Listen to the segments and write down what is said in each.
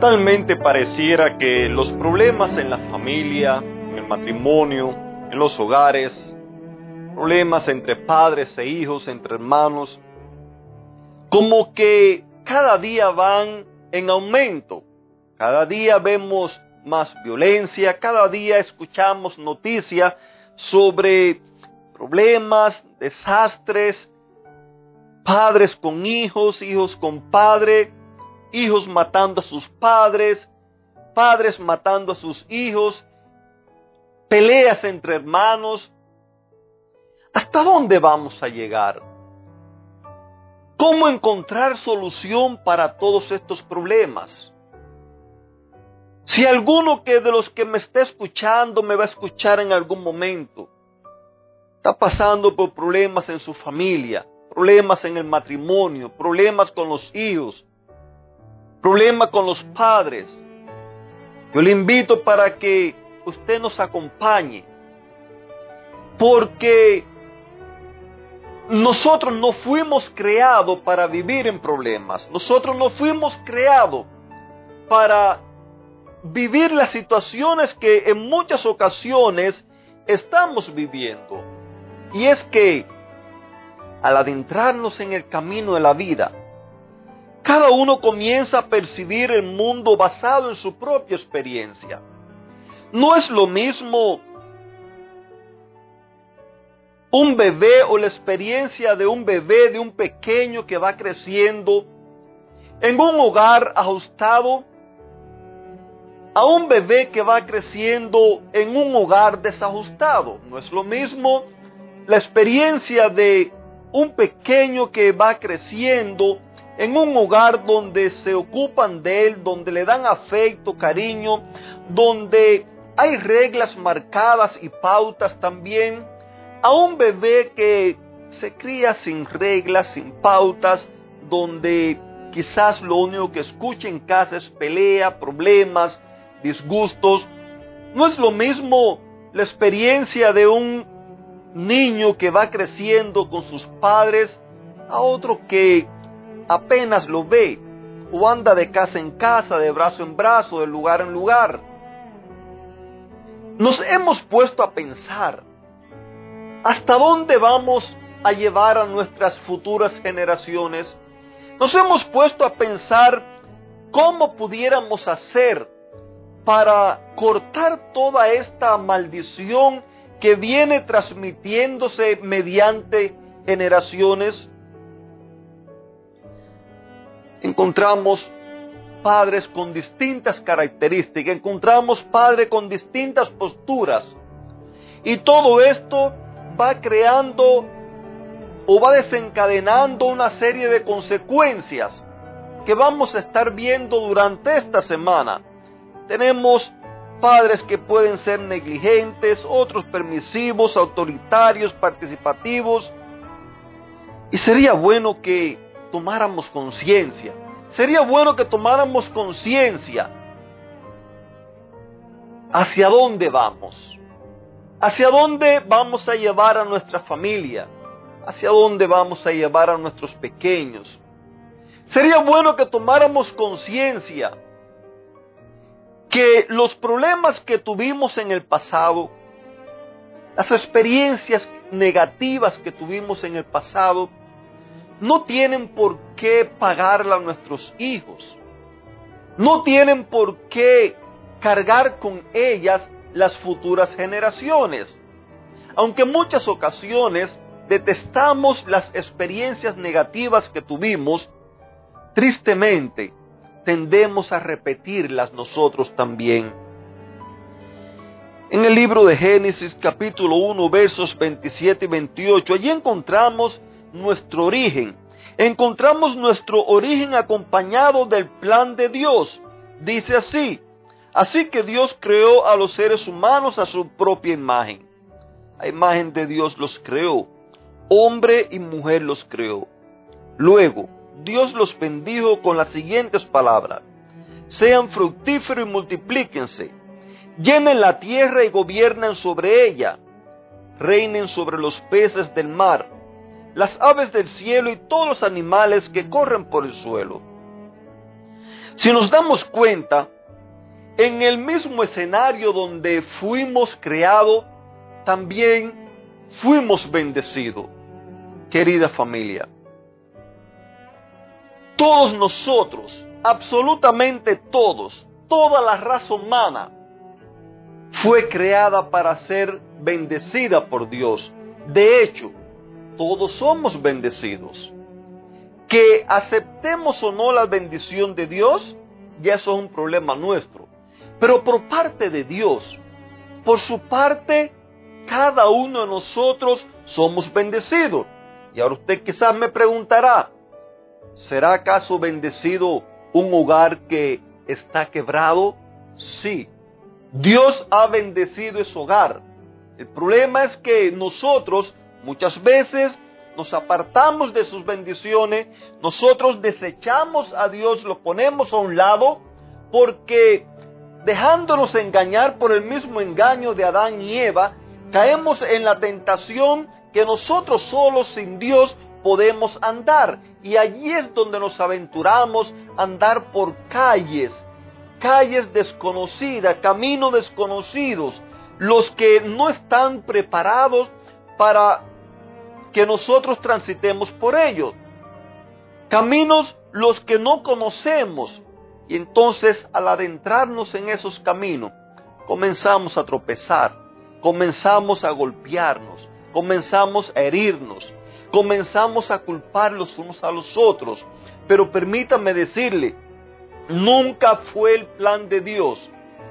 Totalmente pareciera que los problemas en la familia, en el matrimonio, en los hogares, problemas entre padres e hijos, entre hermanos, como que cada día van en aumento. Cada día vemos más violencia, cada día escuchamos noticias sobre problemas, desastres, padres con hijos, hijos con padres, hijos matando a sus padres, padres matando a sus hijos, peleas entre hermanos. ¿Hasta dónde vamos a llegar? ¿Cómo encontrar solución para todos estos problemas? Si alguno que de los que me está escuchando me va a escuchar en algún momento, está pasando por problemas en su familia, problemas en el matrimonio, problemas con los hijos, problema con los padres, yo le invito para que usted nos acompañe, porque nosotros no fuimos creados para vivir en problemas, nosotros no fuimos creados para vivir las situaciones que en muchas ocasiones estamos viviendo. Y es que al adentrarnos en el camino de la vida, cada uno comienza a percibir el mundo basado en su propia experiencia. No es lo mismo un bebé o la experiencia de un bebé, de un pequeño que va creciendo en un hogar ajustado, a un bebé que va creciendo en un hogar desajustado. No es lo mismo la experiencia de un pequeño que va creciendo en un hogar donde se ocupan de él, donde le dan afecto, cariño, donde hay reglas marcadas y pautas también, a un bebé que se cría sin reglas, sin pautas, donde quizás lo único que escucha en casa es pelea, problemas, disgustos. No es lo mismo la experiencia de un niño que va creciendo con sus padres a otro que apenas lo ve o anda de casa en casa, de brazo en brazo, de lugar en lugar. Nos hemos puesto a pensar hasta dónde vamos a llevar a nuestras futuras generaciones. Nos hemos puesto a pensar cómo pudiéramos hacer para cortar toda esta maldición que viene transmitiéndose mediante generaciones encontramos padres con distintas características, encontramos padres con distintas posturas. Y todo esto va creando o va desencadenando una serie de consecuencias que vamos a estar viendo durante esta semana. Tenemos padres que pueden ser negligentes, otros permisivos, autoritarios, participativos. Y sería bueno que tomáramos conciencia. Sería bueno que tomáramos conciencia hacia dónde vamos. Hacia dónde vamos a llevar a nuestra familia. Hacia dónde vamos a llevar a nuestros pequeños. Sería bueno que tomáramos conciencia que los problemas que tuvimos en el pasado, las experiencias negativas que tuvimos en el pasado, no tienen por qué pagarla a nuestros hijos. No tienen por qué cargar con ellas las futuras generaciones. Aunque en muchas ocasiones detestamos las experiencias negativas que tuvimos, tristemente tendemos a repetirlas nosotros también. En el libro de Génesis capítulo 1 versos 27 y 28, allí encontramos nuestro origen. Encontramos nuestro origen acompañado del plan de Dios. dice así, así que Dios creó a los seres humanos a su propia imagen. A imagen de Dios los creó, hombre y mujer los creó. Luego, Dios los bendijo con las siguientes palabras, sean fructíferos y multiplíquense, llenen la tierra y gobiernen sobre ella, reinen sobre los peces del mar, las aves del cielo y todos los animales que corren por el suelo. Si nos damos cuenta, en el mismo escenario donde fuimos creados, también fuimos bendecidos, querida familia. Todos nosotros, absolutamente todos, toda la raza humana, fue creada para ser bendecida por Dios. De hecho, todos somos bendecidos. Que aceptemos o no la bendición de Dios, ya eso es un problema nuestro. Pero por parte de Dios, por su parte, cada uno de nosotros somos bendecidos. Y ahora usted quizás me preguntará, ¿será acaso bendecido un hogar que está quebrado? Sí, Dios ha bendecido ese hogar. El problema es que nosotros muchas veces nos apartamos de sus bendiciones, nosotros desechamos a Dios, lo ponemos a un lado, porque dejándonos engañar por el mismo engaño de Adán y Eva, caemos en la tentación que nosotros solos sin Dios podemos andar. Y allí es donde nos aventuramos a andar por calles, calles desconocidas, caminos desconocidos, los que no están preparados para que nosotros transitemos por ellos. Caminos los que no conocemos. Y entonces al adentrarnos en esos caminos, comenzamos a tropezar, comenzamos a golpearnos, comenzamos a herirnos, comenzamos a culpar los unos a los otros. Pero permítame decirle, Nunca fue el plan de Dios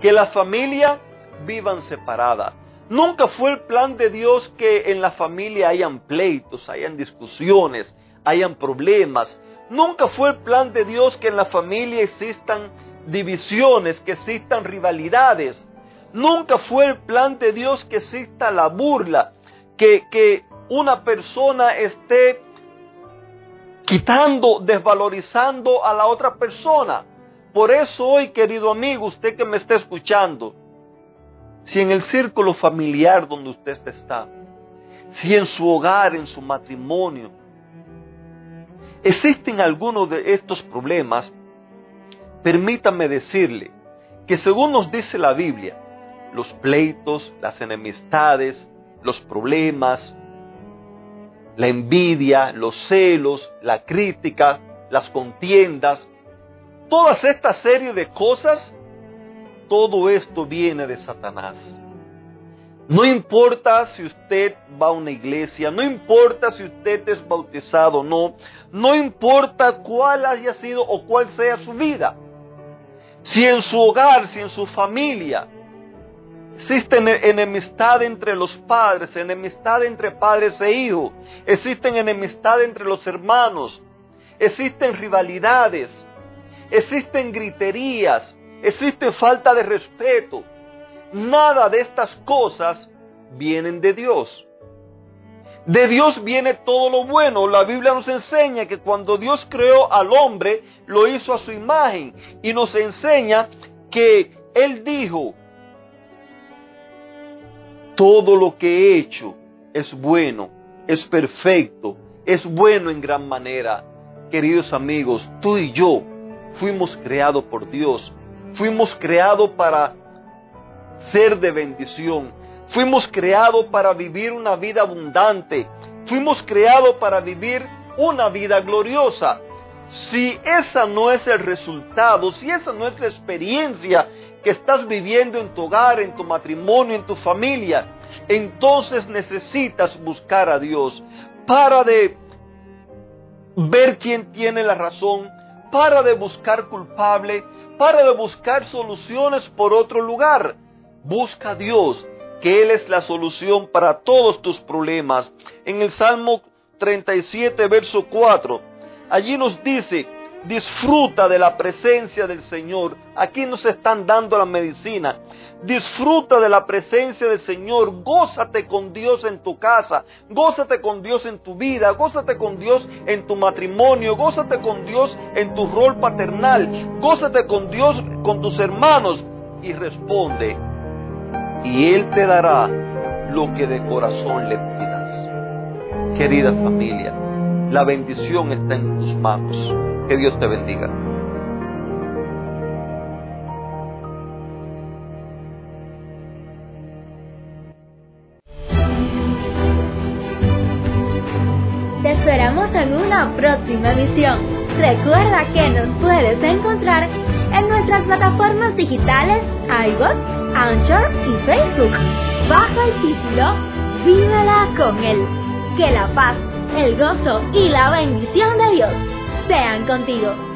que la familia vivan separada. Nunca fue el plan de Dios que en la familia hayan pleitos, hayan discusiones, hayan problemas. Nunca fue el plan de Dios que en la familia existan divisiones, que existan rivalidades. Nunca fue el plan de Dios que exista la burla, que, que una persona esté quitando, desvalorizando a la otra persona. Por eso hoy, querido amigo, usted que me está escuchando, si en el círculo familiar donde usted está, si en su hogar, en su matrimonio, existen algunos de estos problemas, permítame decirle que según nos dice la Biblia, los pleitos, las enemistades, los problemas, la envidia, los celos, la crítica, las contiendas, Todas esta serie de cosas, todo esto viene de Satanás. No importa si usted va a una iglesia, no importa si usted es bautizado o no, no importa cuál haya sido o cuál sea su vida. Si en su hogar, si en su familia existe enemistad entre los padres, enemistad entre padres e hijos, existen enemistad entre los hermanos, existen rivalidades, existen griterías, existe falta de respeto. Nada de estas cosas vienen de Dios. De Dios viene todo lo bueno. La Biblia nos enseña que cuando Dios creó al hombre, lo hizo a su imagen. Y nos enseña que Él dijo, todo lo que he hecho es bueno, es perfecto, es bueno en gran manera. Queridos amigos, tú y yo fuimos creados por Dios. Fuimos creados para ser de bendición. Fuimos creados para vivir una vida abundante. Fuimos creados para vivir una vida gloriosa. Si esa no es el resultado, si esa no es la experiencia que estás viviendo en tu hogar, en tu matrimonio, en tu familia, entonces necesitas buscar a Dios. Para de ver quién tiene la razón, para de buscar culpable, para de buscar soluciones por otro lugar. Busca a Dios, que Él es la solución para todos tus problemas. En el Salmo 37, verso 4, allí nos dice, Disfruta de la presencia del Señor. Aquí nos están dando la medicina. Disfruta de la presencia del Señor. Gózate con Dios en tu casa. Gózate con Dios en tu vida. Gózate con Dios en tu matrimonio. Gózate con Dios en tu rol paternal. Gózate con Dios con tus hermanos. Y responde. Y Él te dará lo que de corazón le pidas. Querida familia, la bendición está en tus manos. Que Dios te bendiga. Te esperamos en una próxima emisión. Recuerda que nos puedes encontrar en nuestras plataformas digitales iBox, Anchor y Facebook. Bajo el título Vívela con Él. Que la paz, el gozo y la bendición de Dios sean contigo.